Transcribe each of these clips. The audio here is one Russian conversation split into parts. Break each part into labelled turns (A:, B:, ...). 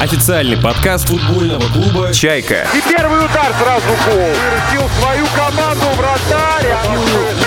A: Официальный подкаст футбольного клуба «Чайка».
B: И первый удар сразу гол. Вырастил свою команду вратарь.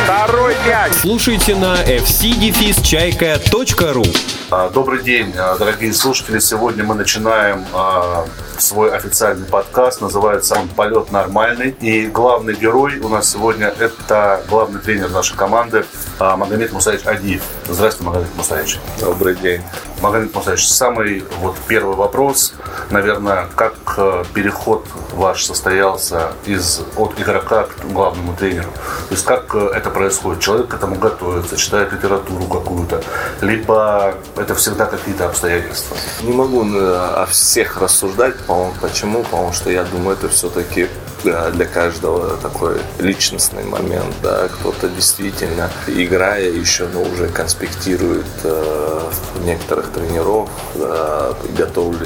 B: Второй мяч.
A: Слушайте на fcdefisчайка.ру
C: А, Добрый день, а, дорогие слушатели. Сегодня мы начинаем а, свой официальный подкаст. Называется он «Полет нормальный». И главный герой у нас сегодня – это главный тренер нашей команды Магомед Мусаевич Адиев. Здравствуйте, Магомед Мусаевич.
D: Добрый день.
C: Магомед Мусаевич, самый вот первый вопрос, наверное, как э, переход ваш состоялся из, от игрока к главному тренеру? То есть как э, это происходит? Человек к этому готовится, читает литературу какую-то, либо это всегда какие-то обстоятельства?
D: Не могу э, о всех рассуждать, по-моему, почему, потому что я думаю, это все-таки для каждого такой личностный момент, да, кто-то действительно, играя еще, но уже конспектирует э, некоторых тренеров, да, готовлю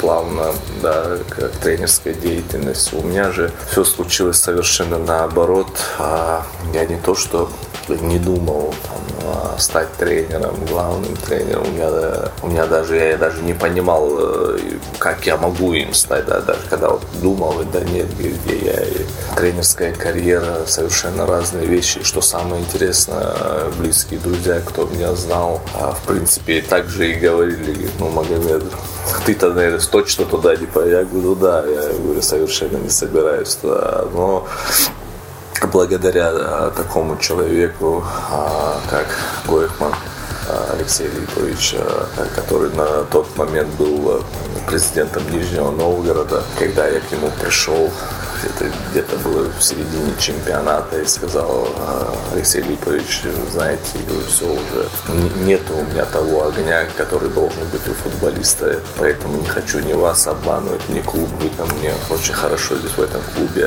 D: плавно да, к тренерской деятельности. У меня же все случилось совершенно наоборот. А я не то, что не думал там, а, стать тренером, главным тренером. У меня, у меня даже, я даже не понимал, э, как я могу им стать. Да, даже когда вот думал, да нет, где я. И тренерская карьера, совершенно разные вещи. Что самое интересное, близкие друзья, кто меня знал, а, в принципе, также и говорили, ну, Магомед, ты-то, наверное, точно туда не поедешь. Я говорю, да, я говорю, совершенно не собираюсь туда. Но благодаря а, такому человеку, а, как Гойхман Алексей Липович, а, который на тот момент был президентом Нижнего Новгорода, когда я к нему пришел, это где-то было в середине чемпионата и сказал Алексей Липович, знаете, все уже нет у меня того огня, который должен быть у футболиста, поэтому не хочу ни вас обманывать, ни клуб, вы ко мне очень хорошо здесь в этом клубе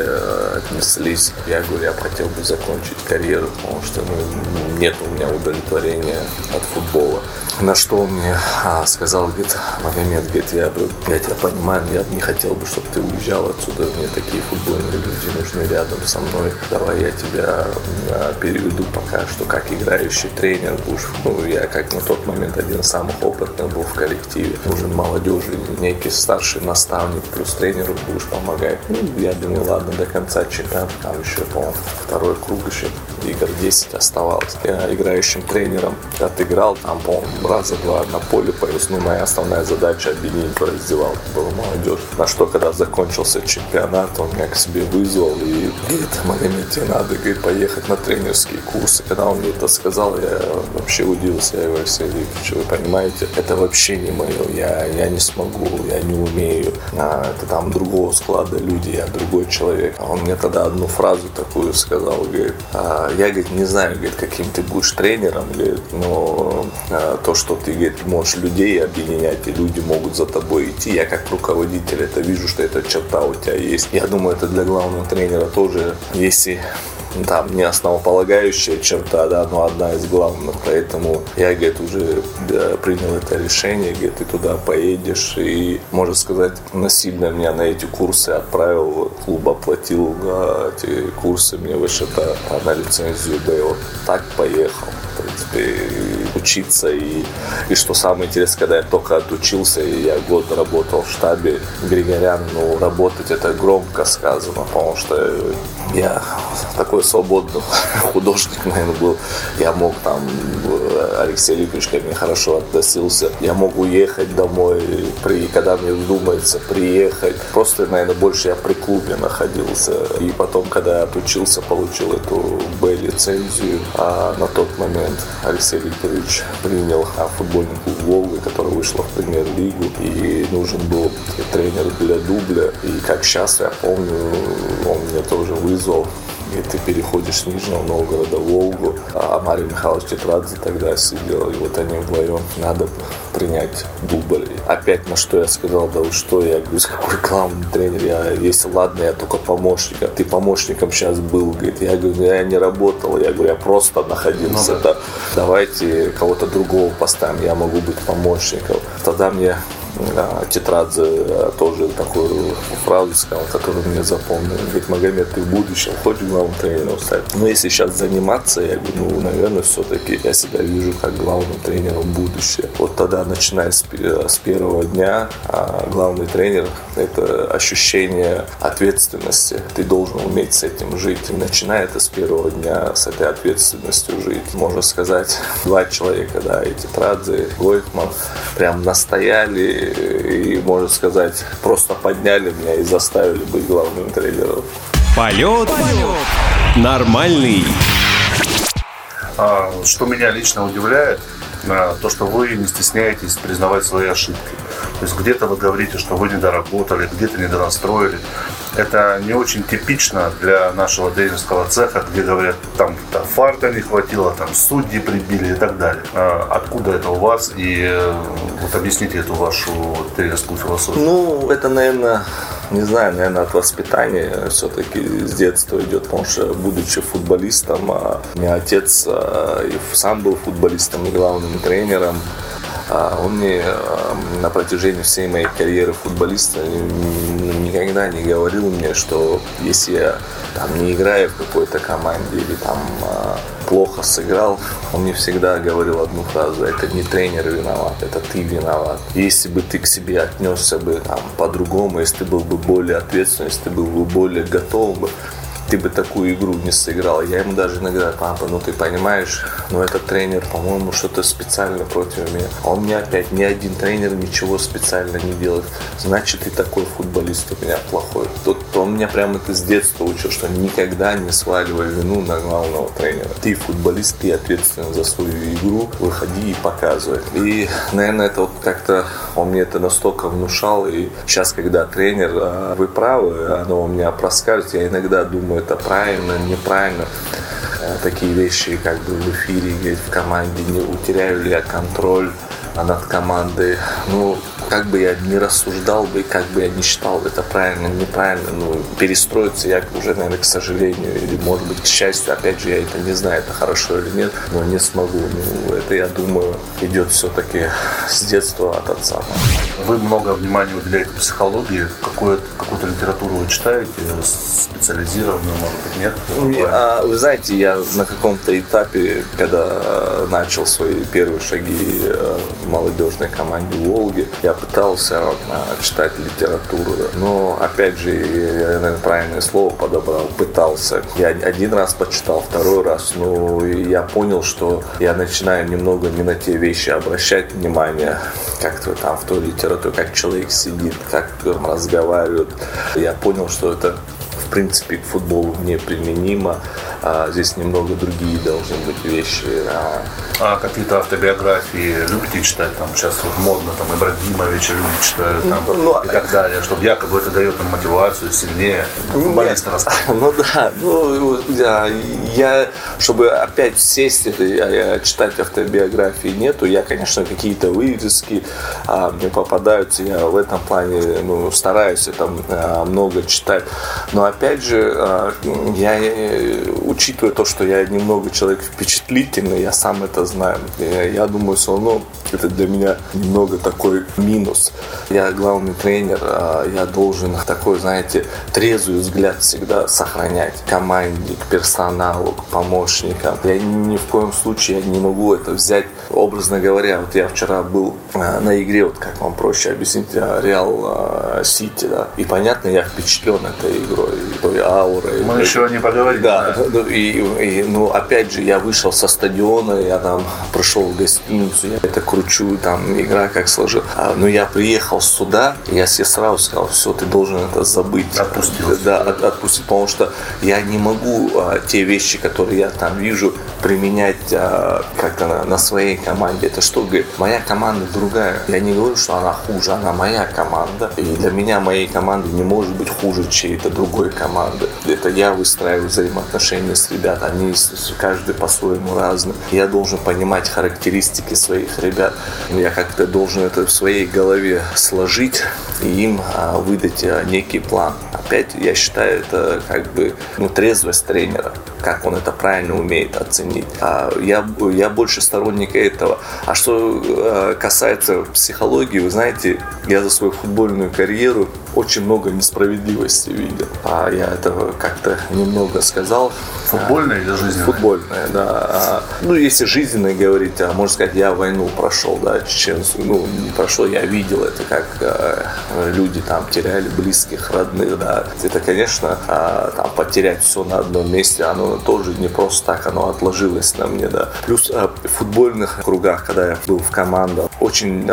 D: отнеслись. Я говорю, я хотел бы закончить карьеру, потому что ну, нет у меня удовлетворения от футбола. На что он мне а, сказал, говорит, Магомед, говорит, я, я тебя понимаю, я не хотел бы, чтобы ты уезжал отсюда, мне такие футбольные люди нужны рядом со мной. Давай я тебя а, переведу пока что как играющий тренер будешь. Ну, я как на тот момент один из самых опытных был в коллективе. Нужен молодежи, некий старший наставник, плюс тренеру будешь помогать. Ну, я думаю, ладно, до конца чемпионата, там еще, по-моему, второй круг еще, игр 10 оставалось. Я играющим тренером отыграл, там, по-моему, раза два на поле повез. Ну, моя основная задача объединить по раздевалке была молодежь. На что, когда закончился чемпионат, он меня к себе вызвал и говорит, Магомед, тебе надо, говорит, поехать на тренерские курсы. Когда он мне это сказал, я вообще удивился. Я говорю, Алексей вы понимаете, это вообще не мое. Я, я не смогу, я не умею. А, это там другого склада люди, я другой человек. А он мне тогда одну фразу такую сказал, говорит, а, я, говорит, не знаю, говорит, каким ты будешь тренером, говорит, но а, то, что ты, говорит, можешь людей объединять, и люди могут за тобой идти. Я как руководитель это вижу, что эта черта у тебя есть. Я думаю, это для главного тренера тоже, если там не основополагающая черта, да, но одна из главных. Поэтому я, говорит, уже да, принял это решение, говорит, ты туда поедешь. И, можно сказать, насильно меня на эти курсы отправил, клуб оплатил да, эти курсы мне вышито на лицензию, да, и вот так поехал. В принципе, учиться. И, и что самое интересное, когда я только отучился, и я год работал в штабе Григорян, ну, работать это громко сказано, потому что я такой свободный художник, наверное, был. Я мог там, Алексей Липович ко мне хорошо относился. Я мог уехать домой, при, когда мне вздумается приехать. Просто, наверное, больше я при клубе находился. И потом, когда я отучился, получил эту Б-лицензию. А на тот момент Алексей Липович принял футбольный клуб Волга, который вышла в премьер-лигу. И нужен был тренер для дубля. И как сейчас я помню, он мне тоже вызвал и ты переходишь с Нижнего Новгорода в Волгу, а Марий Михайлович Тетрадзе тогда сидел, и вот они вдвоем, надо принять дубль. Опять на что я сказал, да вы что, я говорю, какой главный тренер, я, если ладно, я только помощником, ты помощником сейчас был, говорит, я говорю, я не работал, я говорю, я просто находился, ну, да. да. давайте кого-то другого поставим, я могу быть помощником. Тогда мне а, Тетрадзе а, тоже такую фразу сказал, которую мне запомнил. Говорит, Магомед, ты в будущем хочешь главным тренером стать? Но если сейчас заниматься, я говорю, ну, наверное, все-таки я себя вижу как главным тренером будущее. Вот тогда, начиная с, с первого дня, а главный тренер – это ощущение ответственности. Ты должен уметь с этим жить. И начиная это с первого дня, с этой ответственностью жить. Можно сказать, два человека, да, и Тетрадзе, Гойхман, прям настояли и, можно сказать, просто подняли меня и заставили быть главным тренером.
A: Полет, Полет. нормальный.
C: А, что меня лично удивляет, а, то, что вы не стесняетесь признавать свои ошибки. То есть где-то вы говорите, что вы недоработали, где-то недонастроили. Это не очень типично для нашего тренерского цеха, где говорят, там да, фарта не хватило, там судьи прибили и так далее. А откуда это у вас? И э, вот объясните эту вашу тренерскую философию.
D: Ну, это, наверное, не знаю, наверное, от воспитания все-таки с детства идет, потому что, будучи футболистом, а у меня отец а, сам был футболистом и главным тренером, он мне на протяжении всей моей карьеры футболиста никогда не говорил мне, что если я там не играю в какой-то команде или там плохо сыграл, он мне всегда говорил одну фразу, это не тренер виноват, это ты виноват. Если бы ты к себе отнесся бы там по-другому, если ты был бы более ответственный, если ты был бы более готов ты бы такую игру не сыграл. Я ему даже иногда, папа, ну ты понимаешь, ну этот тренер, по-моему, что-то специально против меня. А он мне опять, ни один тренер ничего специально не делает. Значит, ты такой футболист у меня плохой. Тут он меня прямо это с детства учил, что никогда не сваливай вину на главного тренера. Ты футболист, ты ответственен за свою игру, выходи и показывай. И, наверное, это вот как-то он мне это настолько внушал. И сейчас, когда тренер, а, вы правы, оно у меня проскальзывает, я иногда думаю, это правильно, неправильно. Э, такие вещи как бы в эфире, в команде, не утеряю ли я контроль над командой. Ну, как бы я не рассуждал бы, как бы я не считал это правильно, неправильно, ну, перестроиться я уже, наверное, к сожалению, или, может быть, к счастью, опять же, я это не знаю, это хорошо или нет, но не смогу. Ну, это, я думаю, идет все-таки с детства от отца.
C: Вы много внимания уделяете психологии. Какую, какую-то литературу вы читаете, специализированную, может быть, нет?
D: А, вы знаете, я на каком-то этапе, когда начал свои первые шаги молодежной команде Волги, я пытался а, читать литературу, но опять же, я, наверное, правильное слово подобрал, пытался. Я один раз почитал, второй раз, но я понял, что я начинаю немного не на те вещи обращать внимание, как-то там в той литературе, как человек сидит, как разговаривает. Я понял, что это в принципе к футболу неприменимо. А здесь немного другие должны быть вещи.
C: А, а какие-то автобиографии любите читать? Там сейчас вот модно, там Ибрагимовича люди читают там, ну, и так далее, чтобы якобы это дает нам мотивацию сильнее футболиста
D: Ну да, ну я, я чтобы опять сесть и читать автобиографии нету, я, конечно, какие-то вырезки а, мне попадаются, я в этом плане ну, стараюсь там а, много читать, но опять же, а, я учитывая то, что я немного человек впечатлительный, я сам это знаю. Я, я думаю, все равно это для меня немного такой минус. Я главный тренер, а я должен такой, знаете, трезвый взгляд всегда сохранять к команде, к персоналу, к помощникам. Я ни в коем случае не могу это взять, образно говоря. Вот я вчера был а, на игре, вот как вам проще объяснить, а, Реал Сити, да. И понятно, я впечатлен этой игрой, той аурой.
C: Мы еще не поговорим.
D: Да, да. И, и, ну, опять же, я вышел со стадиона, я там прошел в гостиницу, я это кручу, там, игра как сложил. А, но я приехал сюда, я себе сразу сказал, все, ты должен это забыть.
C: Отпустил.
D: Да, от, отпустить, потому что я не могу а, те вещи, которые я там вижу, применять а, как-то на, на своей команде. Это что, говорит, моя команда другая. Я не говорю, что она хуже, она моя команда. И для меня моей команды не может быть хуже чьей-то другой команды. Это я выстраиваю взаимоотношения с ребятами. Они каждый по-своему разный. Я должен понимать характеристики своих ребят. Я как-то должен это в своей голове сложить и им а, выдать а, некий план. Опять, я считаю, это как бы ну, трезвость тренера. как он это правильно умеет оценить. А я, я больше сторонник этого. А что э, касается психологии, вы знаете, я за свою футбольную карьеру очень много несправедливости видел. А я этого как-то немного сказал.
C: Футбольная или жизненная?
D: Футбольная, да. А, ну, если жизненная говорить, а, можно сказать, я войну прошел, да, чеченскую. Ну, не прошел, я видел это, как а, люди там теряли близких, родных, да. Это, конечно, а, там потерять все на одном месте, оно тоже не просто так, оно отложилось на мне, да. Плюс а, в футбольных кругах, когда я был в командах, очень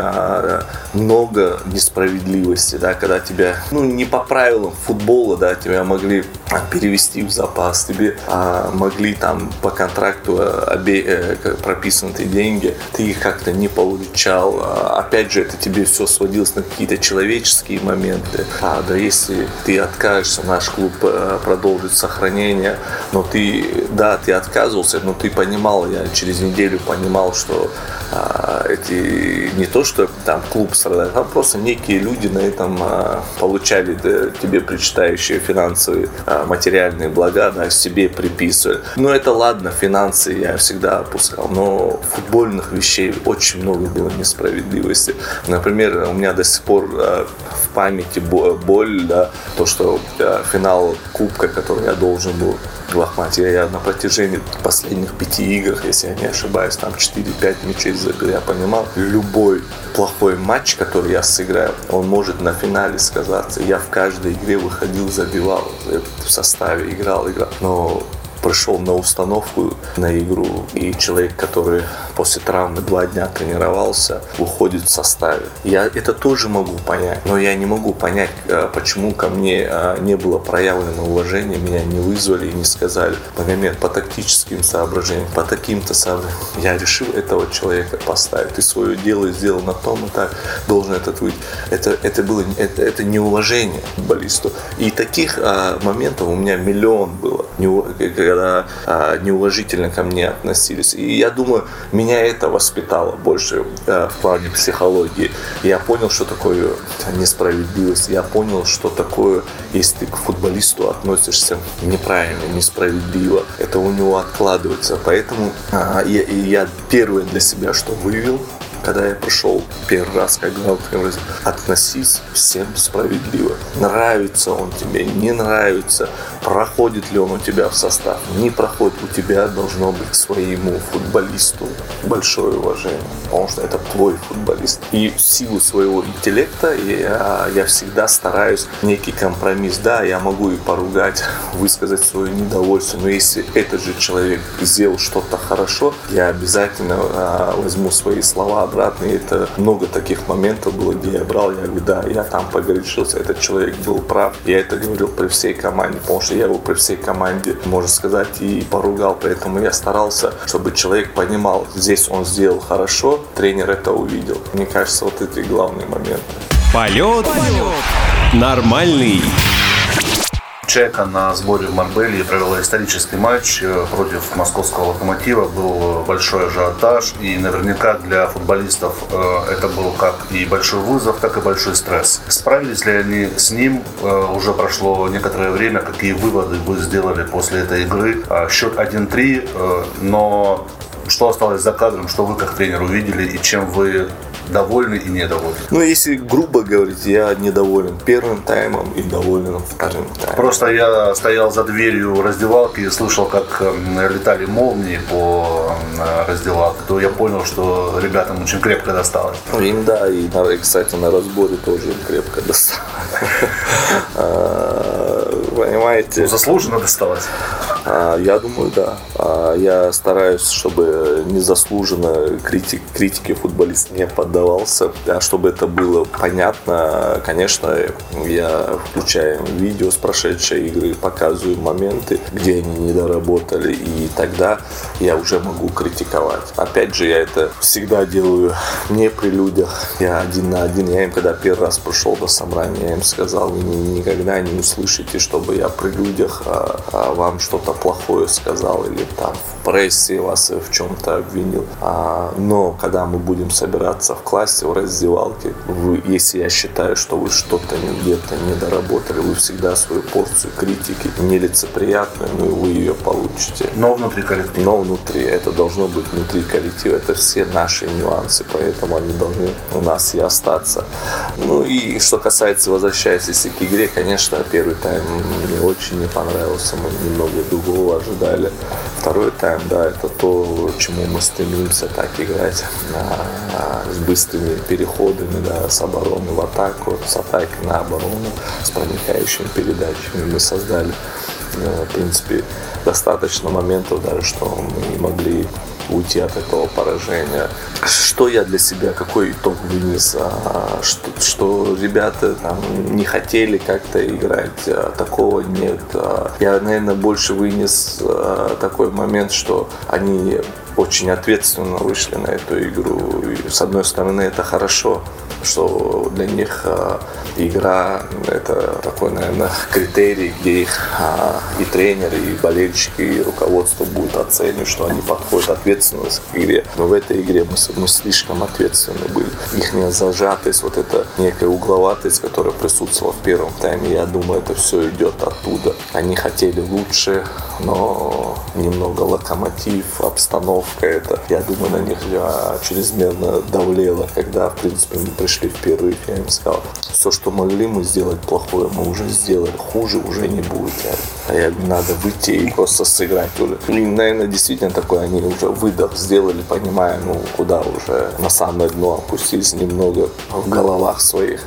D: много несправедливости, да, когда тебя ну, не по правилам футбола, да, тебя могли а, перевести в запас, тебе а, могли там по контракту а, обе, э, прописаны деньги, ты их как-то не получал. А, опять же, это тебе все сводилось на какие-то человеческие моменты. А, да, если ты откажешься, наш клуб а, продолжит сохранение, но ты, да, ты отказывался, но ты понимал, я через неделю понимал, что а, эти не то, что там клуб страдает, а просто некие люди на этом а, получали да, тебе причитающие финансовые а, материальные блага, да, себе приписывали. Но это ладно, финансы я всегда опускал, но футбольных вещей очень много было несправедливости. Например, у меня до сих пор а, в памяти боль, да, то, что а, финал Кубка, который я должен был в Ахмате, я на протяжении последних пяти игр, если я не ошибаюсь, там 4-5 мячей забил, я понимал, любой плохой матч, который я сыграю, он может на финале сказаться. Я в каждой игре выходил, забивал, в составе играл, играл. Но пришел на установку на игру, и человек, который после травмы два дня тренировался, уходит в составе. Я это тоже могу понять, но я не могу понять, э, почему ко мне э, не было проявлено уважение, меня не вызвали и не сказали, Магомед, по тактическим соображениям, по таким-то соображениям. Я решил этого человека поставить. Ты свое дело сделал на том и так, должен этот выйти. Это, это было это, это неуважение футболисту. И таких а, моментов у меня миллион было, когда а, неуважительно ко мне относились. И я думаю, меня это воспитало больше а, в плане психологии. Я понял, что такое несправедливость. Я понял, что такое, если ты к футболисту относишься неправильно, несправедливо. Это у него откладывается. Поэтому а, я, я первое для себя, что вывел, когда я пришел первый раз, как главный относись всем справедливо. Нравится он тебе, не нравится, проходит ли он у тебя в состав, не проходит, у тебя должно быть своему футболисту большое уважение, потому что это твой футболист. И в силу своего интеллекта я, я всегда стараюсь некий компромисс. Да, я могу и поругать, высказать свое недовольство, но если этот же человек сделал что-то хорошо, я обязательно а, возьму свои слова обратно. И это много таких моментов было, где я брал, я говорю, да, я там погрешился, этот человек был прав. Я это говорил при всей команде, потому что я его при всей команде, можно сказать, и поругал. Поэтому я старался, чтобы человек понимал, здесь он сделал хорошо, тренер это увидел. Мне кажется, вот эти главные моменты.
A: Полет, Полет. нормальный.
C: Чайка на сборе в Марбелье провела исторический матч э, против московского локомотива. Был большой ажиотаж. И наверняка для футболистов э, это был как и большой вызов, так и большой стресс. Справились ли они с ним? Э, уже прошло некоторое время. Какие выводы вы сделали после этой игры? Счет 1-3, но что осталось за кадром, что вы как тренер увидели и чем вы довольны и недовольны?
D: Ну, если грубо говорить, я недоволен первым таймом и доволен вторым таймом.
C: Просто я стоял за дверью раздевалки и слышал, как эм, летали молнии по эм, раздевалке, то я понял, что ребятам очень крепко досталось.
D: Ну, им да, и, кстати, на разборе тоже им крепко досталось. А, понимаете?
C: Ну, заслуженно досталось.
D: А, я думаю, да. А, я стараюсь, чтобы незаслуженно критик, критике футболист не поддавался. А чтобы это было понятно, конечно, я включаю видео с прошедшей игры, показываю моменты, где они не доработали, и тогда я уже могу критиковать. Опять же, я это всегда делаю не при людях. Я один на один. Я им, когда первый раз пришел до собрания, я им сказал, никогда не услышите, чтобы я при людях а, а вам что-то плохое сказал или там в прессе вас в чем-то обвинил. А, но когда мы будем собираться в классе, в раздевалке, вы, если я считаю, что вы что-то где-то не доработали, вы всегда свою порцию критики нелицеприятную, но вы ее получите.
C: Но внутри коллектива.
D: Но внутри. Это должно быть внутри коллектива. Это все наши нюансы, поэтому они должны у нас и остаться. Ну и что касается, возвращаясь к игре, конечно, первый тайм мне очень не понравился. Мы немного другого ожидали. Второй тайм, да, это то, чему мы стремимся так играть а, с быстрыми переходами, да, с обороны в атаку, с атаки на оборону, с проникающими передачами. Мы создали, э, в принципе, достаточно моментов даже, что мы могли уйти от этого поражения. Что я для себя, какой итог вынес? А, что, что ребята там не хотели как-то играть, а, такого нет. А, я, наверное, больше вынес такой момент, что они очень ответственно вышли на эту игру. И, с одной стороны, это хорошо, что для них э, игра это такой, наверное, критерий, где их э, и тренеры, и болельщики, и руководство будут оценивать, что они подходят ответственно к игре. Но в этой игре мы, мы слишком ответственны были. Их не зажатость, вот эта некая угловатость, которая присутствовала в первом тайме, я думаю, это все идет оттуда. Они хотели лучше, но немного локомотив, обстановка это, я думаю, на них я чрезмерно давлела, когда, в принципе, мы пришли в перерыв, я им сказал, все, что могли мы сделать плохое, мы уже сделали, хуже уже не будет. А я надо выйти и просто сыграть уже. И, наверное, действительно такой, они уже выдох сделали, понимая, ну, куда уже на самое дно опустились немного в головах своих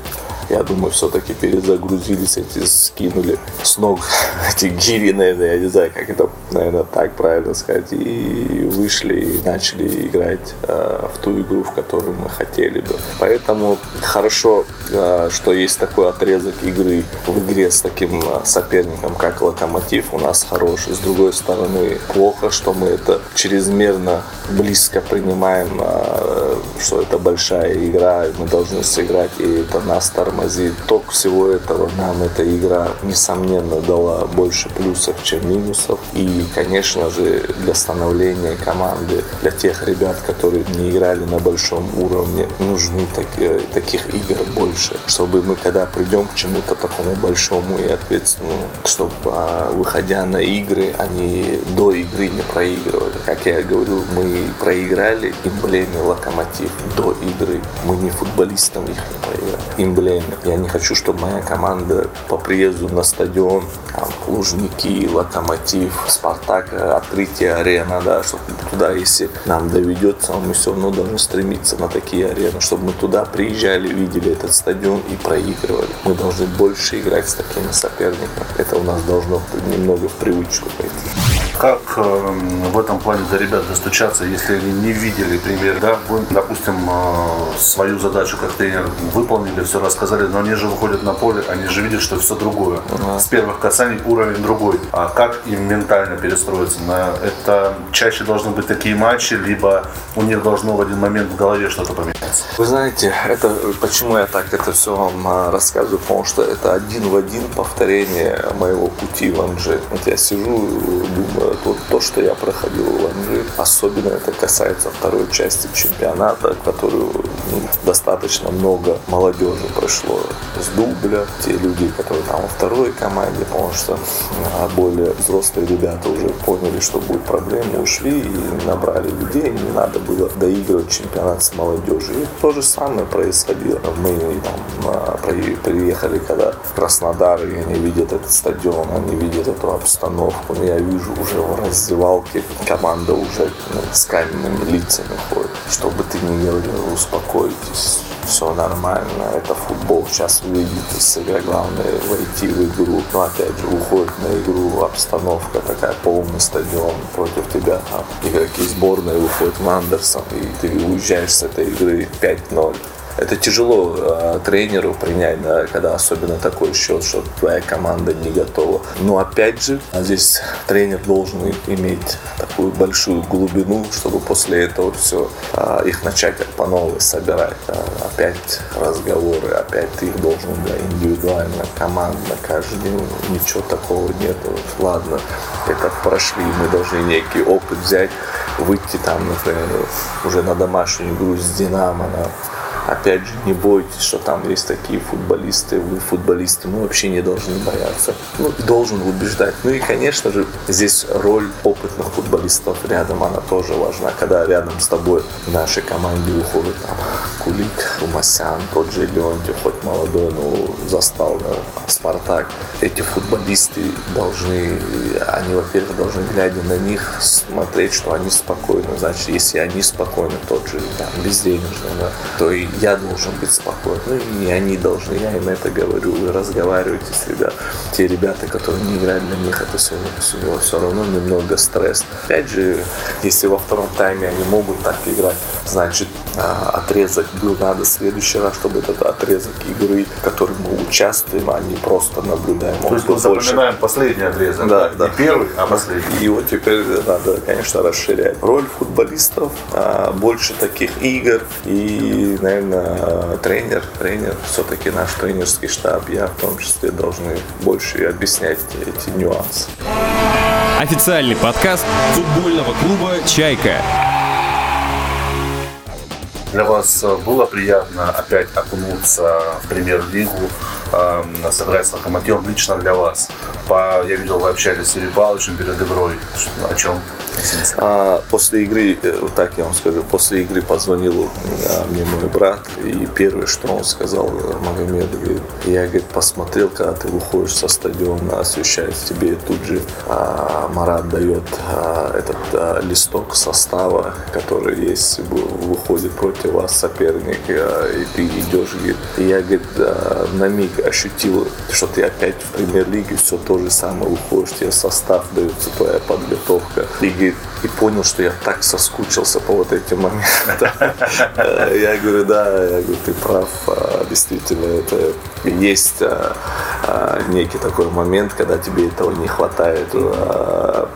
D: я думаю, все-таки перезагрузились, эти скинули с ног эти гири, наверное, я не знаю, как это, наверное, так правильно сказать, и вышли и начали играть э, в ту игру, в которую мы хотели бы. Поэтому хорошо, э, что есть такой отрезок игры в игре с таким э, соперником, как Локомотив, у нас хороший. С другой стороны, плохо, что мы это чрезмерно близко принимаем, э, что это большая игра, мы должны сыграть, и это нас тормозит тормозит. Ток всего этого нам эта игра, несомненно, дала больше плюсов, чем минусов. И, конечно же, для становления команды, для тех ребят, которые не играли на большом уровне, нужны такие, таких игр больше, чтобы мы, когда придем к чему-то такому большому и ответственному, чтобы, а, выходя на игры, они до игры не проигрывали. Как я говорю, мы проиграли эмблеме Локомотив до игры. Мы не футболистам их не проиграли. Эмблеме я не хочу, чтобы моя команда по приезду на стадион, там, Лужники, Локомотив, Спартак, открытие арена, да, чтобы туда, если нам доведется, мы все равно должны стремиться на такие арены, чтобы мы туда приезжали, видели этот стадион и проигрывали. Мы должны больше играть с такими соперниками. Это у нас должно немного в привычку пойти.
C: Как э, в этом плане до ребят достучаться, если они не видели пример, да, вы, допустим, э, свою задачу как тренер выполнили, все рассказали, но они же выходят на поле, они же видят, что все другое. uh С первых касаний уровень другой. А как им ментально перестроиться? На это чаще должны быть такие матчи, либо у них должно в один момент в голове что-то поменяться.
D: Вы знаете, это почему я так это все вам э, рассказываю, потому что это один в один повторение моего пути в Анже. Вот я сижу, думаю, вот то, что я проходил в Анжи. Особенно это касается второй части чемпионата, которую ну, достаточно много молодежи прошло с дубля. Те люди, которые там во второй команде, потому что а, более взрослые ребята уже поняли, что будет проблема, ушли и набрали людей. Не надо было доигрывать чемпионат с молодежью. И то же самое происходило. Мы там а, приехали, когда в Краснодар, и они видят этот стадион, они видят эту обстановку. Я вижу уже в раздевалке команда уже ну, с каменными лицами ходит. Что бы ты ни делал, успокойтесь все нормально, это футбол, сейчас увидите себя, главное войти в игру. Но опять же, уходит на игру обстановка такая, полный стадион против тебя, там игроки сборной выходят в Андерсон, и ты уезжаешь с этой игры 5-0 Это тяжело э, тренеру принять, да, когда особенно такой счет, что твоя команда не готова. Но опять же, здесь тренер должен иметь такую большую глубину, чтобы после этого все а, их начать по новой собирать. Опять разговоры, опять ты их должен да, индивидуально, командно, каждый день. Ничего такого нет. Ладно, это прошли, мы должны некий опыт взять, выйти там, например, уже на домашнюю игру с Динамо, на Опять же, не бойтесь, что там есть такие футболисты, вы футболисты, мы вообще не должны бояться. Ну, должен убеждать. Ну и, конечно же, здесь роль опытных футболистов рядом, она тоже важна. Когда рядом с тобой в нашей команде уходит там Кулик, Умасян, тот же Леонтьев, хоть молодой, но застал да, Спартак. Эти футболисты должны, они, во-первых, должны, глядя на них, смотреть, что они спокойны. Значит, если они спокойны, тот же там, безденежный, да, то и я должен быть спокоен. И они должны, я им это говорю, вы разговариваете с ребят. Те ребята, которые не играют для них, это все, все, все равно немного стресс. Опять же, если во втором тайме они могут так играть, значит а, отрезок был надо в следующий раз, чтобы этот отрезок игры, в которой мы участвуем, а не просто наблюдаем.
C: То есть мы запоминаем последний отрезок,
D: да, да.
C: не первый, а последний.
D: И вот теперь надо, конечно, расширять роль футболистов, а, больше таких игр и, наверное, наверное, тренер, тренер, все-таки наш тренерский штаб, я в том числе должны больше объяснять эти нюансы.
A: Официальный подкаст футбольного клуба «Чайка».
C: Для вас было приятно опять окунуться в премьер-лигу, э, сыграть с локомотивом лично для вас? По, я видел, вы общались с Юрием Павловичем перед игрой. О чем?
D: А после игры, э, так я вам скажу, после игры позвонил а, мне мой брат, и первое, что он сказал, Магомед, говорит, я говорит, посмотрел, когда ты выходишь со стадиона, освещает тебе, тут же а, Марат дает а, этот а, листок состава, который есть, выходит против вас соперник, а, и ты идешь, говорит, и я, говорит, а, на миг ощутил, что ты опять в премьер-лиге, все то же самое, выходишь, тебе состав дается, твоя подготовка, и, говорит, you. И понял, что я так соскучился по вот этим моментам. Я говорю, да, я говорю, ты прав, а, действительно, это есть а, а, некий такой момент, когда тебе этого не хватает,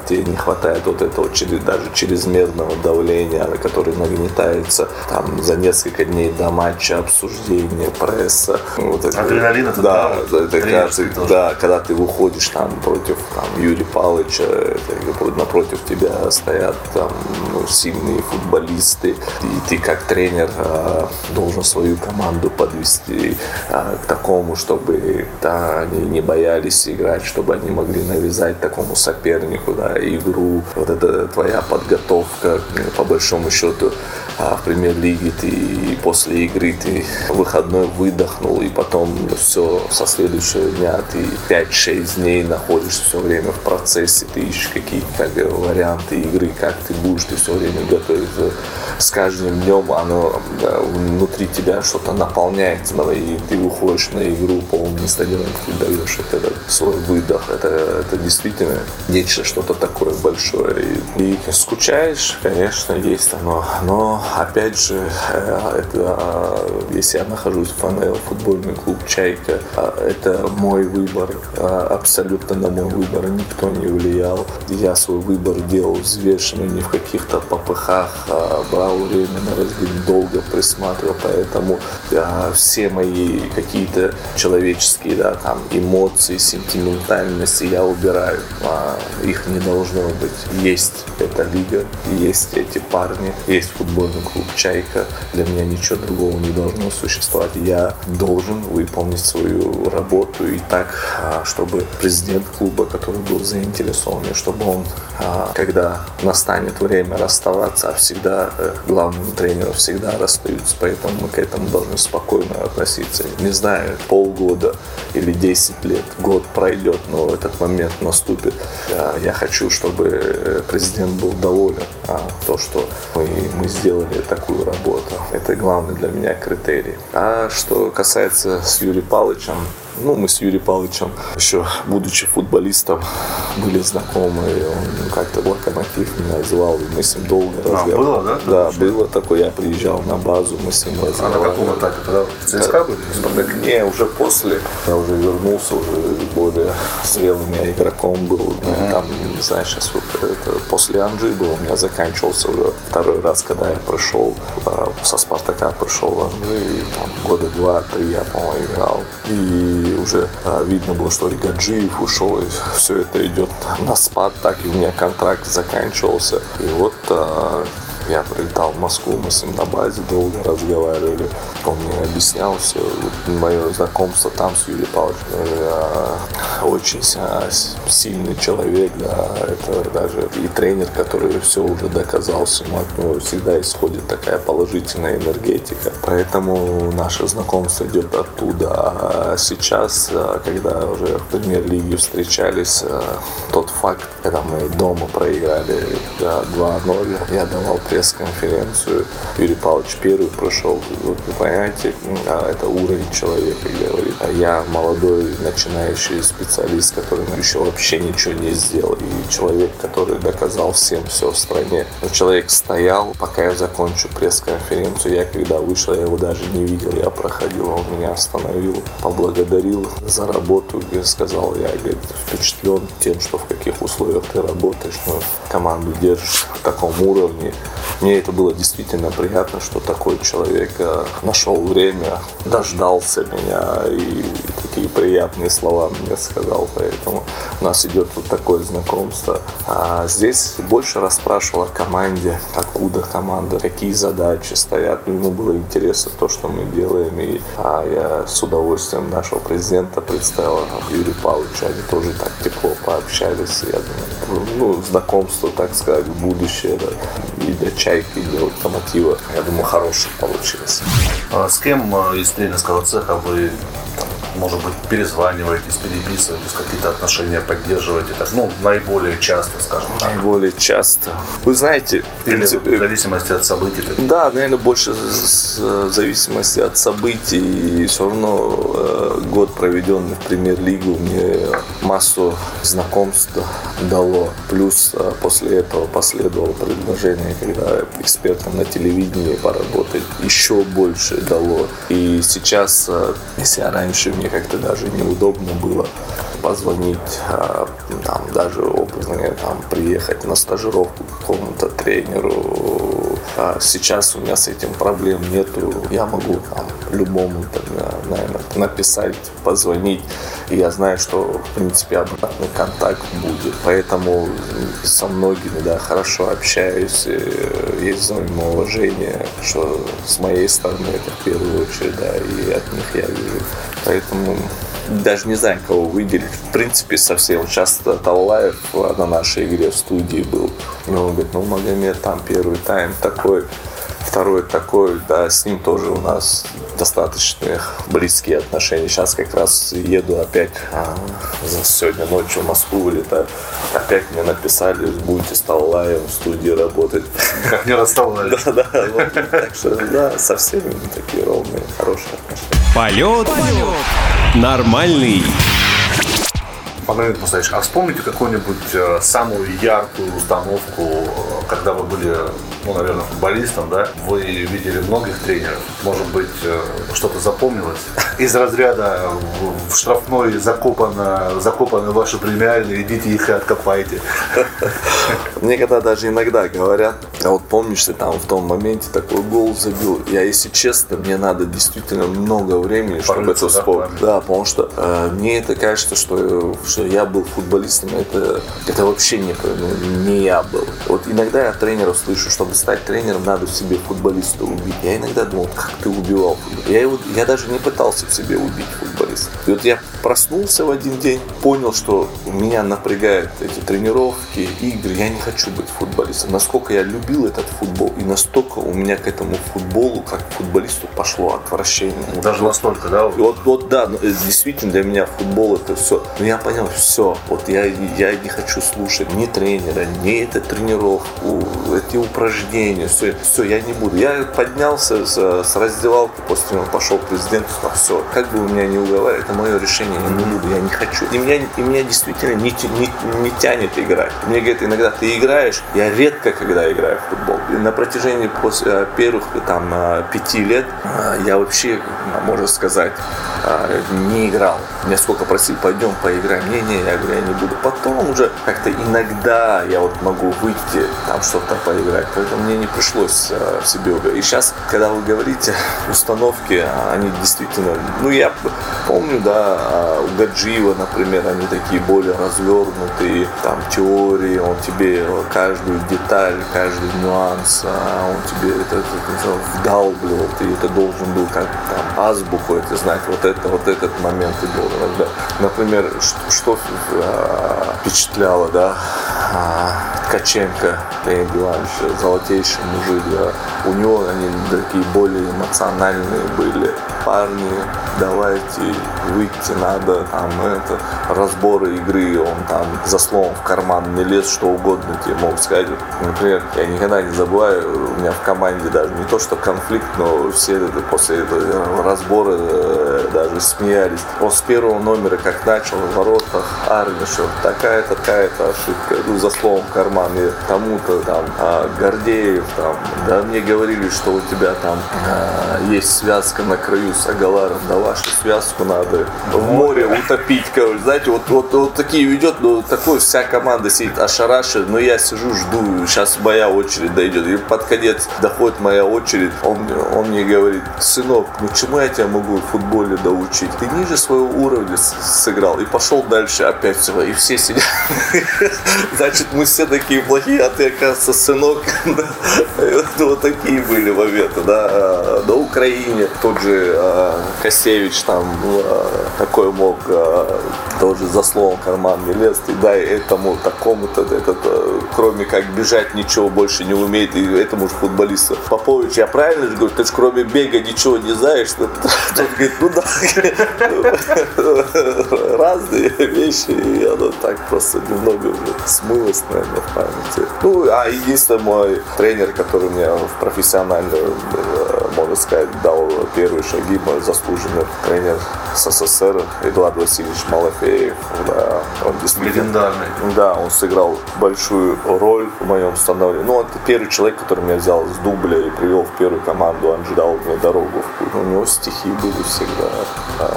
D: тебе не хватает вот этого даже чрезмерного давления, которое нагнетается там за несколько дней до матча, обсуждения, пресса.
C: Вот это, Адреналин это
D: да, это, кажется, да, когда ты выходишь там против там, Юрия Павловича, это, напротив тебя стоят там ну, сильные футболисты, и ты как тренер э, должен свою команду подвести э, к такому, чтобы да, они не боялись играть, чтобы они могли навязать такому сопернику да, игру. Вот это твоя подготовка, по большому счету, а в премьер-лиге ты после игры ты выходной выдохнул, и потом все со следующего дня ты 5-6 дней находишься все время в процессе, ты ищешь какие-то варианты игры, как ты будешь, ты все время готовиться. С каждым днем оно внутри тебя что-то наполняется, и ты выходишь на игру полный стадион, ты даешь это, свой выдох. Это, это действительно нечто, что-то такое большое. И, и скучаешь, конечно, есть оно, но опять же, э, это, если я нахожусь в ФНЛ, футбольный клуб «Чайка», э, это мой выбор, э, абсолютно на мой выбор никто не влиял. Я свой выбор делал взвешенно, не в каких-то попыхах, а брал время на разговор, долго присматривал, поэтому все мои какие-то человеческие да, там, эмоции, сентиментальности я убираю. А их не должно быть. Есть эта лига, есть эти парни, есть футбольный клуб «Чайка». Для меня ничего другого не должно существовать. Я должен выполнить свою работу и так, а, чтобы президент клуба, который был заинтересован, чтобы он, а, когда настанет время расставаться, а всегда э, главным тренером всегда расстаются, поэтому мы к этому должны спокойно относиться. Не знаю, полгода или 10 лет, год пройдет, но этот момент наступит. Я хочу, чтобы э, президент был доволен, то, что мы, мы сделали такую работу. Это главный для меня критерий. А что касается с Юрием Павловичем, Ну, мы с Юрием Павловичем еще, будучи футболистом, были знакомы. Он как-то локомотив меня звал, и мы с ним долго
C: А,
D: разговаривали.
C: было, да?
D: Да, было такое. Я приезжал на базу, мы с ним
C: А на
D: разговаривали.
C: каком этапе? Тогда в ЦСКА были? Спартак?
D: Не, уже после. Я уже вернулся, уже более зрелым я игроком был. Там, знаешь, сейчас вот это, после Анжи был, у меня заканчивался уже второй раз, когда я пришел, а, со Спартака пришел в Анжи, и там года два-три я, по-моему, играл. И уже а, видно было, что Ригаджиев ушел, и все это идет на спад, так и у меня контракт заканчивался. И вот а, я прилетал в Москву, мы с ним на базе долго разговаривали. Он мне объяснял все. Мое знакомство там с Юрием Павловичем. э, Очень с- сильный человек, да. Это даже и тренер, который все уже доказал всему. От него всегда исходит такая положительная энергетика. Поэтому наше знакомство идет оттуда. А сейчас, а, когда уже в премьер-лиге встречались, тот факт, когда мы дома проиграли да, 2-0, я давал пресс-конференцию. Юрий Павлович первый прошел. Вот вы понимаете, а, это уровень человека, говорит. А я молодой начинающий специалист, который еще вообще ничего не сделал. И человек, который доказал всем все в стране. Но человек стоял, пока я закончу пресс-конференцию. Я когда вышел, я его даже не видел. Я проходил, он меня остановил, поблагодарил за работу. Я сказал, я говорит, впечатлен тем, что в каких условиях ты работаешь, ну, команду держишь в таком уровне. Мне это было действительно приятно, что такой человек э, нашел время, дождался меня и такие приятные слова мне сказал. Поэтому у нас идет вот такое знакомство. А здесь больше расспрашивал о команде, откуда команда, какие задачи стоят. Ему было интересно то, что мы делаем. И а, я с удовольствием нашего президента представил Юрию Павловича. Они тоже так тепло пообщались. Я думаю, ну, знакомство, так сказать, будущее да, и для чайки, и для локомотива. Я думаю, хорошее получилось.
C: А С кем э, из тренерского цеха вы, там, может быть, перезваниваетесь, переписываетесь, какие-то отношения поддерживаете? Так, ну, наиболее часто, скажем так.
D: Наиболее часто. Вы знаете, в
C: Или
D: принципе,
C: в зависимости от событий. так.
D: Да, наверное, больше в зависимости от событий. И все равно э, год, проведенный в премьер-лигу, мне массу знакомств дало. Плюс э, после этого последовало предложение, когда экспертом на телевидении поработать, еще больше дало. И сейчас, э, если раньше мне как-то даже неудобно было позвонить, а, там, даже образно там, приехать на стажировку к какому-то тренеру. А сейчас у меня с этим проблем нету. Я могу там, любому, наверное, написать, позвонить. Я знаю, что, в принципе, обратный контакт будет. Поэтому со многими, да, хорошо общаюсь. Есть взаимоуважение, что с моей стороны это в первую очередь, да, и от них я вижу. Поэтому даже не знаю, кого выделить. В принципе, совсем часто Талаев на нашей игре в студии был. И он говорит, ну, Магомед, там первый тайм такой, второй такой, да, с ним тоже у нас достаточно близкие отношения. Сейчас как раз еду опять, а, за- сегодня ночью в Москву вылетаю. Опять мне написали, будете с Талаевым в студии работать.
C: Как не расставали.
D: Да, да, так что, да, со всеми такие ровные, хорошие отношения.
A: Полет нормальный.
C: Магомед Мусаевич, а вспомните какую-нибудь э, самую яркую установку, э, когда вы были, ну, наверное, футболистом, да? Вы видели многих тренеров. Может быть, э, что-то запомнилось? Из разряда в, в штрафной закопано, закопаны ваши премиальные, идите их и откопайте.
D: Мне когда даже иногда говорят, а вот помнишь, ты там в том моменте такой гол забил. Я, если честно, мне надо действительно много времени, чтобы
C: Порыться,
D: это
C: да,
D: вспомнить.
C: память.
D: Да, потому что э, мне это кажется, что, что я был футболистом, это, это вообще не, не я был. Вот иногда я тренеров слышу, чтобы стать тренером, надо в себе футболиста убить. Я иногда думал, как ты убивал футболиста. Я, его, я даже не пытался в себе убить футболиста. И вот я проснулся в один день, понял, что меня напрягают эти тренировки, игры. Я не хочу быть футболистом. Насколько я любил этот футбол, и настолько у меня к этому футболу, как к футболисту, пошло отвращение.
C: Даже настолько, да?
D: И Вот, вот да, ну, э, действительно для меня футбол это все. Но я понял, все, вот я, я не хочу слушать ни тренера, ни эту тренировку, эти упражнения, все, все, я не буду. Я поднялся с, с раздевалки, после него пошел к президенту, сказал, все, как бы вы меня не уговаривали, разговаривать, это мое решение, я не буду, я не хочу. И меня, и меня действительно не, не, не тянет играть. Мне говорят, иногда ты играешь, я редко когда играю в футбол. И на протяжении после, э, первых там, э, пяти лет э, я вообще, можно сказать, не играл. Меня сколько просили, пойдем поиграем. Не-не, я говорю, я не буду. Потом уже как-то иногда я вот могу выйти, там что-то поиграть. Поэтому мне не пришлось в себе убирать. И сейчас, когда вы говорите, установки, они действительно, ну я помню, да, а у Гаджиева, например, они такие более развернутые, там теории, он тебе каждую деталь, каждый нюанс, а он тебе это, это, это вдалбливал, ты это должен был как там азбуку это знать, вот это, вот этот момент ты должен. Да. Например, что, что а, впечатляло, да, а, Ткаченко, Леонид Иванович, золотейший мужик, да, у него они такие более эмоциональные были. Парни, давайте выйти надо, там это, разборы игры, он там за словом в карман не лез, что угодно тебе мог сказать. Например, я никогда не забываю, у меня в команде даже не то, что конфликт, но все после этого разбора э, даже смеялись. Он с первого номера как начал в воротах, Армия, что такая-то, такая-то ошибка, ну, за словом в карман, и тому-то там, а Гордеев там, да мне говорили, что у тебя там а, есть связка на краю с Агаларом, да вашу связку надо в море утопить, короче, знаете, вот, вот, вот такие ведет, ну, такой вся команда сидит ошарашена, но я сижу, жду, сейчас моя очередь дойдет, и под конец доходит моя очередь, он, он мне говорит, сынок, ну чему я тебя могу в футболе доучить? Ты ниже своего уровня сыграл, и пошел дальше опять все, и все сидят, значит, мы все такие плохие, а ты, оказывается, сынок, вот такие были моменты, да, на Украине тот же а, Косевич там а, такой мог а, тоже за словом карман не лез, и дай этому такому-то, этот, кроме как бежать ничего больше не умеет, и этому же футболисту. Попович, я правильно же говорю, ты же кроме бега ничего не знаешь, тот говорит, ну да, разные вещи, и оно так просто немного уже смылось, наверное, памяти. Ну, а единственный мой тренер, который мне в профессиональную, э, можно сказать, дал первые шаги, мой заслуженный тренер СССР Эдуард Васильевич Малафеев. Да,
C: он действительно, Легендарный.
D: Да, он сыграл большую роль в моем становлении. Ну, это первый человек, который меня взял с дубля и привел в первую команду, он же дал мне дорогу. У него стихи были всегда.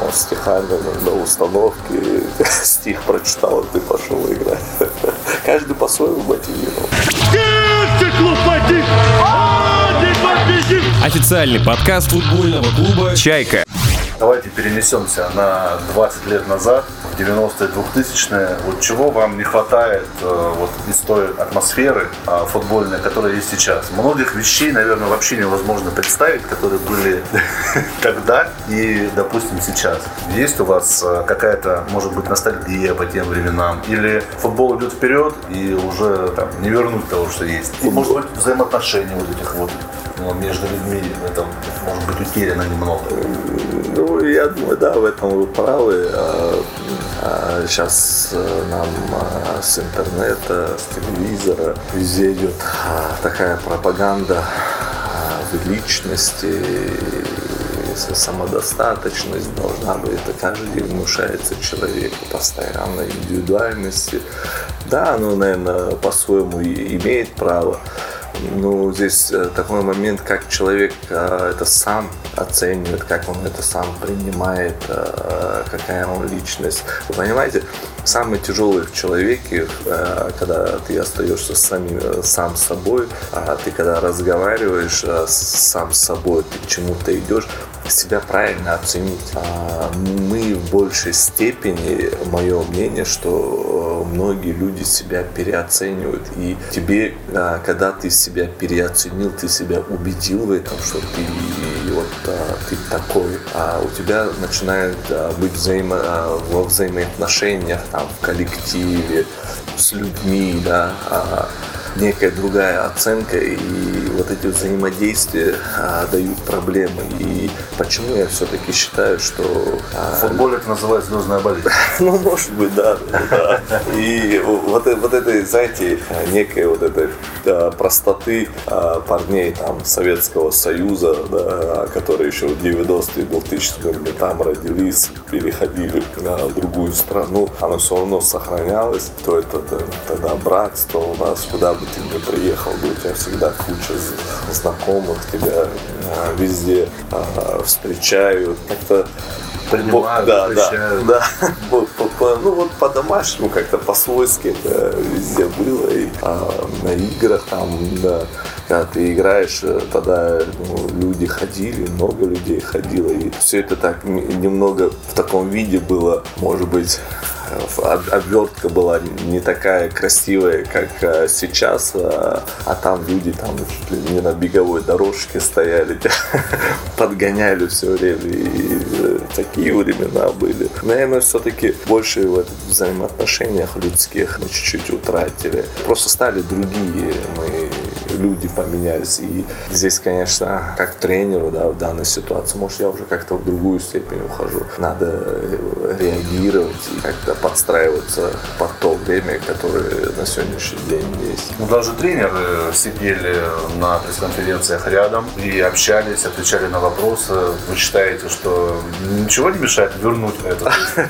D: Он стихами на установке стих прочитал, и ты пошел играть. Каждый по-своему мотивировал.
A: Официальный подкаст футбольного клуба «Чайка».
C: Давайте перенесемся на 20 лет назад, в 90-е, 2000-е. Вот чего вам не хватает э, вот, из той атмосферы э, футбольной, которая есть сейчас? Многих вещей, наверное, вообще невозможно представить, которые были тогда и, допустим, сейчас. Есть у вас э, какая-то, может быть, ностальгия по тем временам? Или футбол идет вперед и уже там, не вернуть того, что есть? И, может быть, взаимоотношения вот этих вот между людьми это может быть утеряно немного.
D: Ну, я думаю, да, в этом вы правы. Сейчас а, э, нам а, с интернета, с телевизора везде идет а, такая пропаганда в личности, самодостаточность должна быть. Это каждый день внушается человеку постоянно индивидуальности. Да, оно, наверное, по-своему имеет право. Ну, здесь э, такой момент, как человек э, это сам оценивает, как он это сам принимает, э, какая он личность. Вы понимаете, самое тяжелое в человеке, когда ты остаешься самим, сам собой, а ты когда разговариваешь сам с собой, ты к чему-то идешь, себя правильно оценить. А, мы в большей степени, мое мнение, что э, многие люди себя переоценивают. И тебе, а, когда ты себя переоценил, ты себя убедил в этом, что ты вот а, ты такой, а у тебя начинает быть взаимо, во взаимоотношениях там, в коллективе, с людьми, да, некая другая оценка, и вот эти взаимодействия а, дают проблемы. И почему я все-таки считаю, что...
C: А, в футболе это называется звездная болезнь.
D: Ну, может быть, да. да. И вот, вот этой, знаете, некой вот этой да, простоты а, парней там Советского Союза, да, которые еще в 90-е, 2000-е там родились, переходили в другую страну, оно все равно сохранялось. То это тогда братство у нас, куда бы ты ни приехал, бы у тебя всегда куча знакомых, тебя а, везде а, встречают. Как-то
C: Принимают,
D: да, да, да. ну вот по-домашнему как-то по-свойски это везде было. И а, на играх там, да, когда ты играешь, э, тогда ну, люди ходили, много людей ходило. И все это так немного в таком виде было, может быть, обвертка была не такая красивая, как э, сейчас, а, а там люди там не на беговой дорожке стояли, подгоняли все время. И э, такие времена были. Наверное, все-таки больше в взаимоотношениях людских мы чуть-чуть утратили. Просто стали другие. Мы люди поменялись. И здесь, конечно, как тренеру да, в данной ситуации, может, я уже как-то в другую степень ухожу. Надо реагировать и как-то подстраиваться под то время, которое на сегодняшний день есть.
C: Ну, даже тренеры сидели на пресс-конференциях рядом и общались, отвечали на вопросы. Вы считаете, что ничего не мешает вернуть это?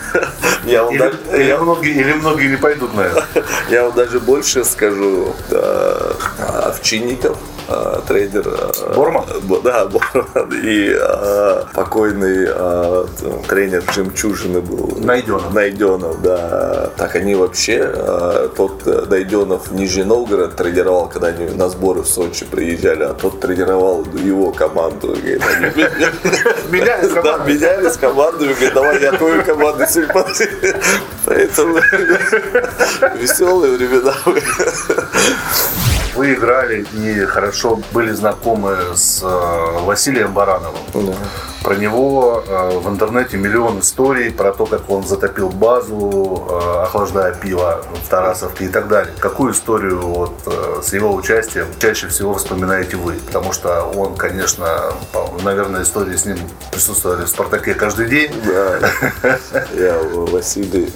C: Или многие не пойдут на это?
D: Я вам даже больше скажу. Овчинников э, трейдер.
C: Э, Борман?
D: Да, Борман. И э, покойный э, тренер Жемчужины был.
C: Найденов.
D: Найденов, да. Так они вообще, э, тот Найденов Нижний Новгород тренировал, когда они на сборы в Сочи приезжали, а тот тренировал его команду.
C: Менялись
D: Да, менялись командами. Говорит, давай я твою команду Поэтому веселые времена.
C: Вы играли и хорошо были знакомы с э, Василием Барановым. Да. Про него э, в интернете миллион историй про то, как он затопил базу, э, охлаждая пиво в Тарасовке и так далее. Какую историю вот с его участием чаще всего вспоминаете вы? Потому что он, конечно, наверное, истории с ним присутствовали в «Спартаке» каждый день.
D: Да, я Василий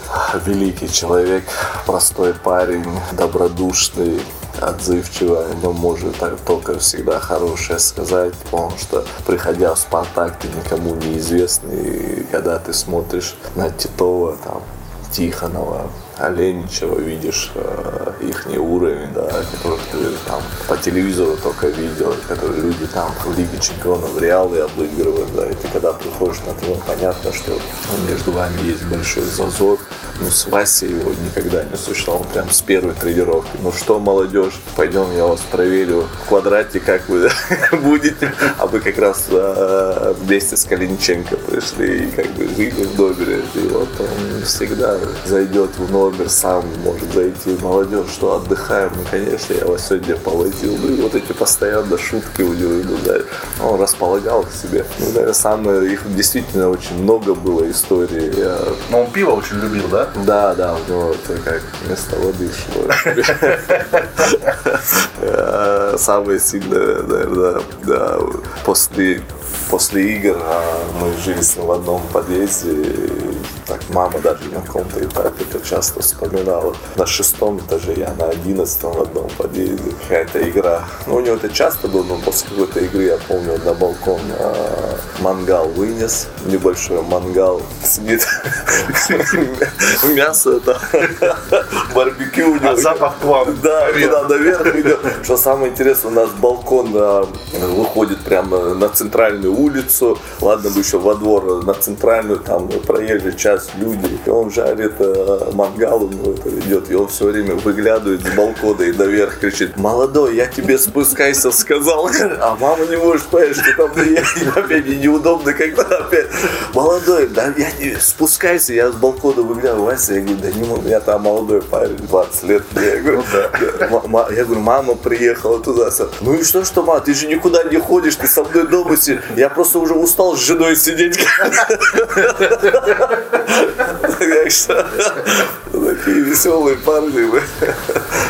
D: великий человек, простой парень, добродушный, отзывчиво, о нем может только всегда хорошее сказать, потому что приходя в Спартак, ты никому не известный, и когда ты смотришь на Титова, там, Тихонова, Оленичева, видишь э, их уровень, да, которых ты там по телевизору только видел, которые люди там в Лиге Чемпионов Реалы обыгрывают, да, и ты когда приходишь на то, понятно, что между вами есть большой зазор, ну, с Васей его никогда не существовало, прям с первой тренировки. Ну что, молодежь, пойдем, я вас проверю в квадрате, как вы будете. А вы как раз э, вместе с Калинченко пришли и как бы жили в номере. И вот он всегда зайдет в номер, сам может зайти. Молодежь, что отдыхаем? Ну, конечно, я вас сегодня повозил. Ну, и вот эти постоянно шутки у него идут, да. Он располагал к себе. Ну, наверное, самое, их действительно очень много было историй.
C: Но он пиво очень любил, да?
D: Да, да, у него это как вместо воды шло. Э, самое сильное, наверное, да, после, после игр а мы жили с ним в одном подъезде, так мама даже на каком-то этапе это часто вспоминала. На шестом этаже я на одиннадцатом в одном подъезде. Какая-то игра. Ну, у него это часто было, но после какой-то игры, я помню, на балкон а, мангал вынес. Небольшой мангал. Сидит. Мясо это. Барбекю у него.
C: А запах к вам.
D: Да, туда наверх идет. Что самое интересное, у нас балкон а, выходит прямо на центральную улицу. Ладно бы еще во двор, на центральную, там проезжий час люди, и он жарит э, мангал, него это идет, и он все время выглядывает с балкона и наверх кричит, молодой, я тебе спускайся, сказал, а мама не может понять, что там я, опять неудобно, когда опять, молодой, да я не спускайся, я с балкона выглядываю, Вася, я говорю, да не могу, я там молодой парень, 20 лет, я говорю, ну, да. я говорю, мама приехала туда, ну и что, что, мама, ты же никуда не ходишь, ты со мной дома сидишь, я Я просто уже устал с женой сидеть. Так что такие веселые парни.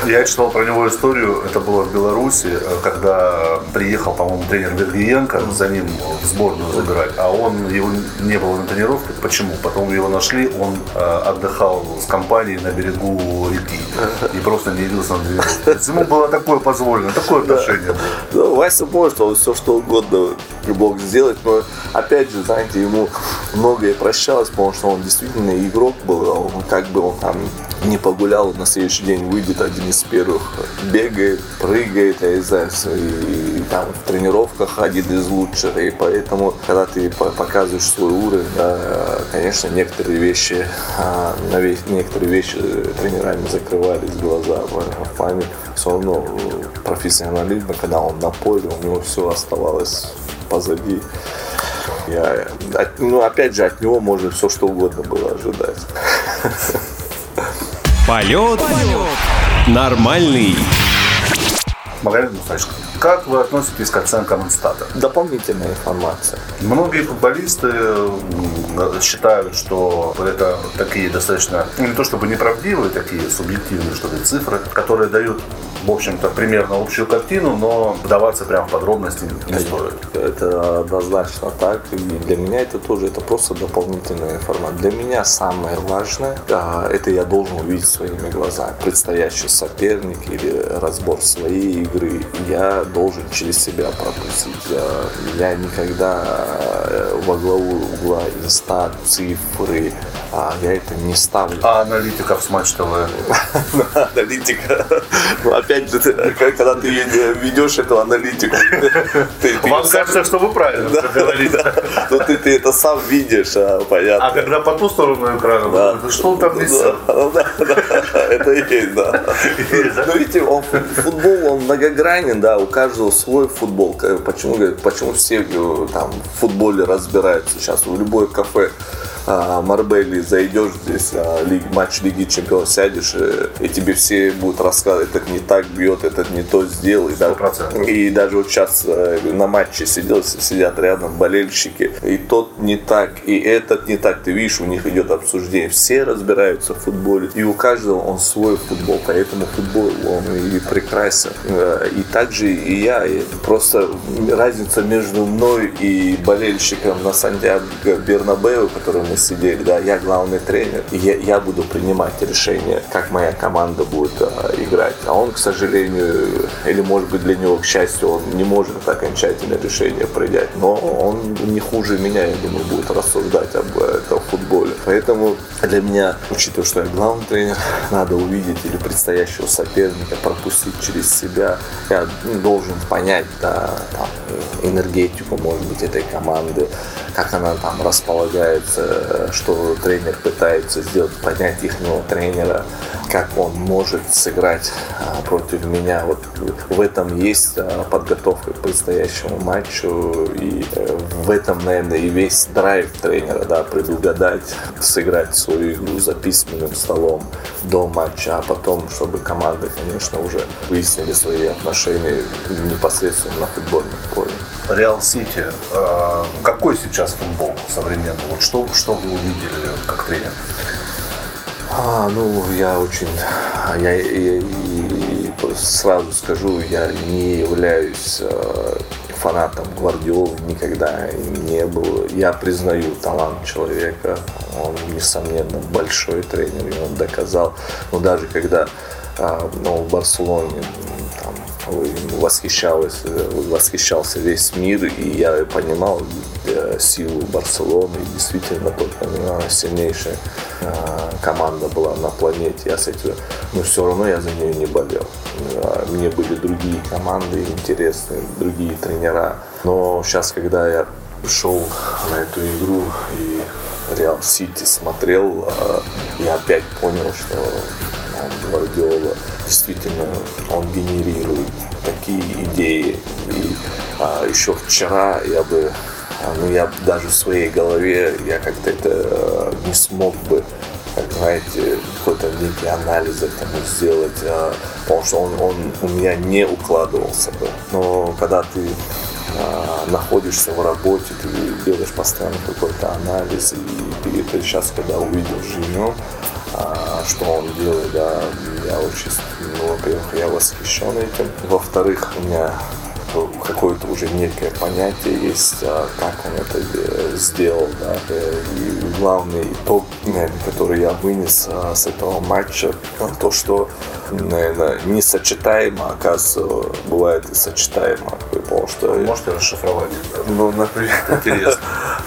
C: Я читал про него историю, это было в Беларуси, э, когда приехал, по-моему, тренер Вергиенко за ним в сборную забирать, а он, его не было на тренировке. Почему? Потом его нашли, он э, отдыхал с компанией на берегу реки и просто не явился на тренировку. Ему было такое позволено, такое отношение было.
D: Ну, Вася может, он все что угодно мог сделать, но опять же, знаете, ему многое прощалось, потому что он действительно игрок был, а он как бы он там не погулял, на следующий день выйдет один из первых, бегает, прыгает, я не знаю, и, и там в тренировках один из лучших, и поэтому, когда ты по- показываешь свой уровень, да, конечно, некоторые вещи, а, на некоторые вещи тренерами закрывались глаза в, плане все равно э, профессионализма, когда он на поле, у него все оставалось позади. Я, ну, опять же, от него можно все что угодно было ожидать.
A: Полет. Нормальный.
C: Магомед Мусаевич, как вы относитесь к оценкам инстата?
D: Дополнительная информация.
C: Многие футболисты считают, что это такие достаточно, ну, не то чтобы неправдивые, такие субъективные, что ли, цифры, которые дают, в общем-то, примерно общую картину, но вдаваться прям в подробности не стоит.
D: Это однозначно так. И для меня это тоже это просто дополнительная информация. Для меня самое важное, а, это я должен увидеть своими глазами. Предстоящий соперник или разбор своей игры. Я должен через себя пропустить. А, Я никогда э, во главу угла инста, цифры, а, я это не ставлю.
C: А аналитиков с Матч ТВ?
D: Аналитика. Ну, опять же, когда ты ведешь эту аналитику,
C: Вам кажется, что вы правильно говорите.
D: Ну ты, это сам видишь, а, понятно.
C: А когда по ту сторону экрана,
D: Да.
C: вы- что он там несет?
D: Да, да, это есть, да. Ну, видите, футбол, он многогранен, да, у каждого свой футбол. Почему, почему все э, там в футболе разбираются сейчас? В любое кафе а, Марбели зайдешь здесь, а, лиг- матч Лиги Чемпионов сядешь, э, и тебе все будут рассказывать, этот не так бьет, этот не то сделал. И, да-
C: 100%.
D: и даже вот сейчас э, на матче сидел, сидят рядом болельщики, и тот не так, и этот не так. Ты видишь, у них идет обсуждение. Все разбираются в футболе, и у каждого он свой футбол, поэтому футбол он и прекрасен. Э, И также и я, и просто разница между мной и болельщиком на Сантьяго Бернабеу, который мы сидели, да, я главный тренер, и я, я буду принимать решение, как моя команда будет э, играть. А он, к сожалению, или может быть для него, к счастью, он не может окончательное решение принять, но он не хуже меня, я думаю, будет рассуждать об этом футболе. Поэтому для меня, учитывая, что я главный тренер, надо увидеть или предстоящего соперника, пропустить через себя. Я ну, должен понять, да, там, энергетику, может быть, этой команды, как она там располагается, что тренер пытается сделать, понять их тренера, как он может сыграть а, против меня. Вот в этом есть а, подготовка к предстоящему матчу, и э, в этом, наверное, и весь драйв тренера, да, предугадать, сыграть свою игру за письменным столом до матча, а потом, чтобы команды, конечно, уже выяснили свои отношения непосредственно на футбольном поле.
C: Реал Сити. э, Какой сейчас футбол современный? Вот что, что вы увидели как тренер?
D: А, ну, я очень, я, я- и сразу скажу, я не являюсь э, фанатом Гвардиолы, никогда не был. Я признаю талант человека, он, несомненно, большой тренер, и он доказал. Но даже когда а, ну, в Барселоне там, э, восхищался весь мир, и я понимал э, силу Барселоны, и действительно она сильнейшая э, команда была на планете, я с этим, но все равно я за нее не болел. Э, Мне были другие команды интересные, другие тренера, но сейчас, когда я шел на эту игру и Реал Сити смотрел, э, я опять понял, что он, Гвардиола, действительно, он генерирует такие идеи. И а, еще вчера я бы, а, ну я даже в своей голове, я как-то это не смог бы, как знаете, какой-то некий анализ этому сделать, а, потому что он, он у меня не укладывался бы. Но когда ты а, находишься в работе, ты делаешь постоянно какой-то анализ, и, и ты сейчас, когда увидел Женю, а, что он делает, да, я очень, ну, во-первых, я восхищен этим. Во-вторых, у меня какое-то уже некое понятие есть, а, как он это э, сделал. Да. И главный итог, который я вынес а, с этого матча, то, что наверное, несочетаемо, оказывается, бывает и сочетаемо. Потому что...
C: Можете расшифровать?
D: Ну, например...
C: Интересно.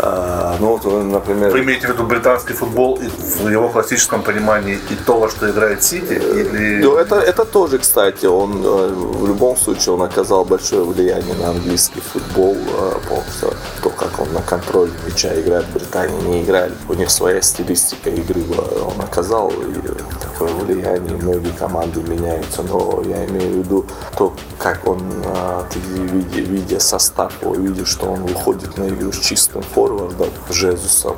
D: А, ну, вот, например...
C: Вы имеете в виду британский футбол и в его классическом понимании и то, во что играет Сити? Или...
D: Ну, это, это тоже, кстати, он э, в любом случае он оказал большое влияние на английский футбол, э, потому что то, как он на контроле мяча играет в Британии, не играли. У них своя стилистика игры он оказал влияние, многие команды меняются, но я имею в виду то, как он, а, ты видя, видя состав, видишь, что он выходит на игру с чистым форвардом, Жезусом,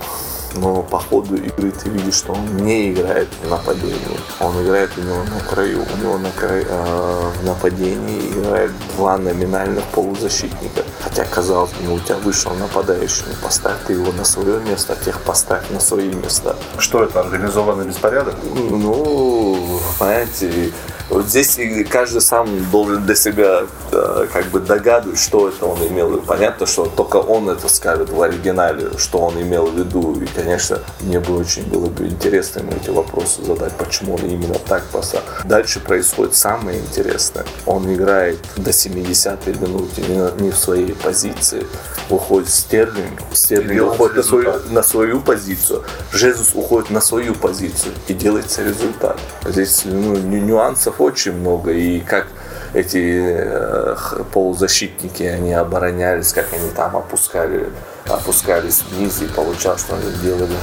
D: но по ходу игры ты видишь, что он не играет в нападении. Он играет у него на краю. У него на краю, э, в нападении играет два номинальных полузащитника. Хотя, казалось бы, у тебя вышел нападающий, ну, поставь ты его на свое место, а тех поставь на свои места.
C: Что это, организованный беспорядок?
D: Ну, понимаете, вот здесь каждый сам должен для себя э, как бы догадывать, что это он имел в виду. Понятно, что только он это скажет в оригинале, что он имел в виду. И, конечно, мне бы очень было бы интересно ему эти вопросы задать, почему он именно так поставил. Дальше происходит самое интересное. Он играет до 70-й минуты не, не в своей позиции. Выходит Стерлинг. Стерлинг уходит на свою, на свою позицию. Жезус уходит на свою позицию и делается результат. Здесь ну, нюансов очень много. И как эти э, полузащитники, они оборонялись, как они там опускали, опускались вниз и получалось, что они делали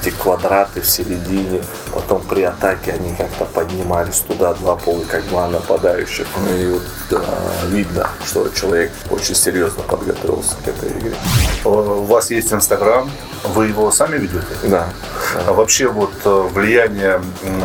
D: эти квадраты в середине. Потом при атаке они как-то поднимались туда два пола, как два нападающих. Ну и вот да, видно, что человек очень серьезно подготовился к этой игре.
C: У вас есть Инстаграм, вы его сами ведете?
D: Да.
C: А вообще вот э, влияние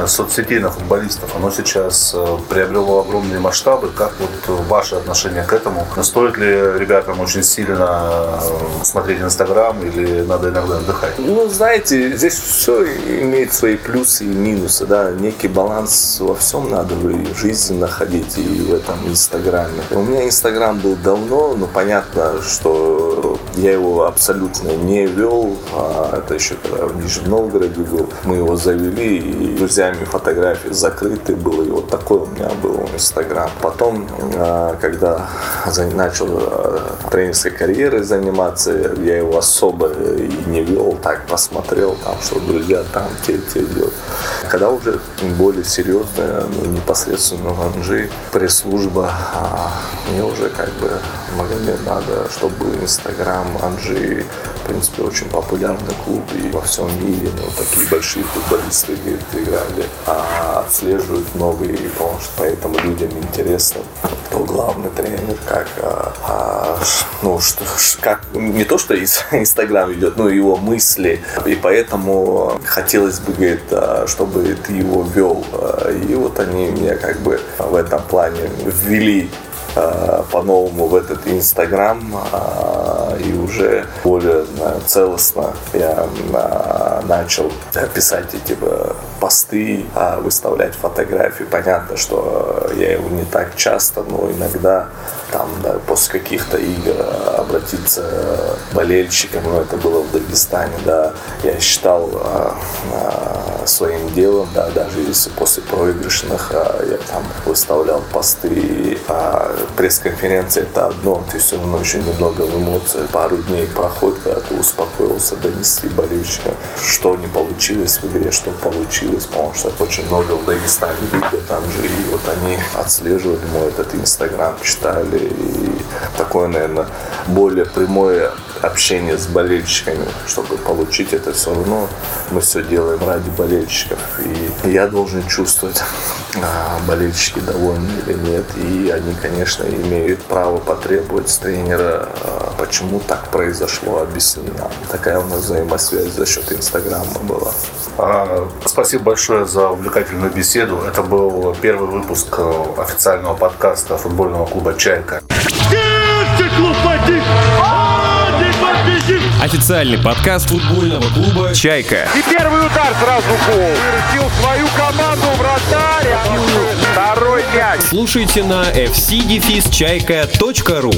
C: соцсетей на футболистов, оно сейчас э, приобрело огромные масштабы. Как вот ваше отношение к этому? Стоит ли ребятам очень сильно э, смотреть Инстаграм или надо иногда отдыхать?
D: Ну, знаете, здесь все имеет свои плюсы и минусы, да. Некий баланс во всем надо в жизни находить и в этом Инстаграме. У меня Инстаграм был давно, но понятно, что я его абсолютно не вел, а это еще когда в Нижнем Новгороде был. Мы его завели, и друзьями фотографии закрыты было. И вот такой у меня был Инстаграм. Потом, а, когда начал а, тренерской карьерой заниматься, я его особо и не вел, так посмотрел, там, что друзья там, те, те делают. Когда уже более серьезно, ну, непосредственно в Анжи, пресс-служба, мне уже как бы Магомед надо, чтобы был Инстаграм Анжи, в принципе, очень популярный клуб и во всем мире, ну, такие большие футболисты говорит, играли, а отслеживают новые, потому что поэтому людям интересно, кто главный тренер, как, а, а, ну, что, как, не то, что из Инстаграм идет, но его мысли, и поэтому хотелось бы, говорит, а, чтобы ты его вел, и вот они меня как бы в этом плане ввели Э, по-новому в этот Инстаграм и уже более целостно я э, начал писать эти посты, выставлять фотографии. Понятно, что я его не так часто, но иногда там да, после каких-то игр обратиться болельщикам, ну это было в Дагестане, да, я считал своим делом, да, даже если после проигрышных я там выставлял посты, пресс-конференция это одно, ты все равно еще немного в эмоциях. Пару дней проходит, когда ты успокоился, донести болельщикам, что не получилось в игре, что получилось, потому что очень много в Дагестане видео там же, и вот они отслеживали мой этот инстаграм, читали, и такое, наверное, более прямое общение с болельщиками, чтобы получить это все равно. Мы все делаем ради болельщиков. И я должен чувствовать, а, болельщики довольны или нет. И они, конечно, имеют право потребовать с тренера, а, почему так произошло, объясни нам. Такая у нас взаимосвязь за счет Инстаграма была.
C: А, спасибо большое за увлекательную беседу. Это был первый выпуск э, официального подкаста футбольного клуба «Чайка».
A: Официальный подкаст футбольного клуба «Чайка».
B: И первый удар сразу гол. Вырастил свою команду вратарь. Второй мяч.
A: Слушайте на fcdefisчайка.ру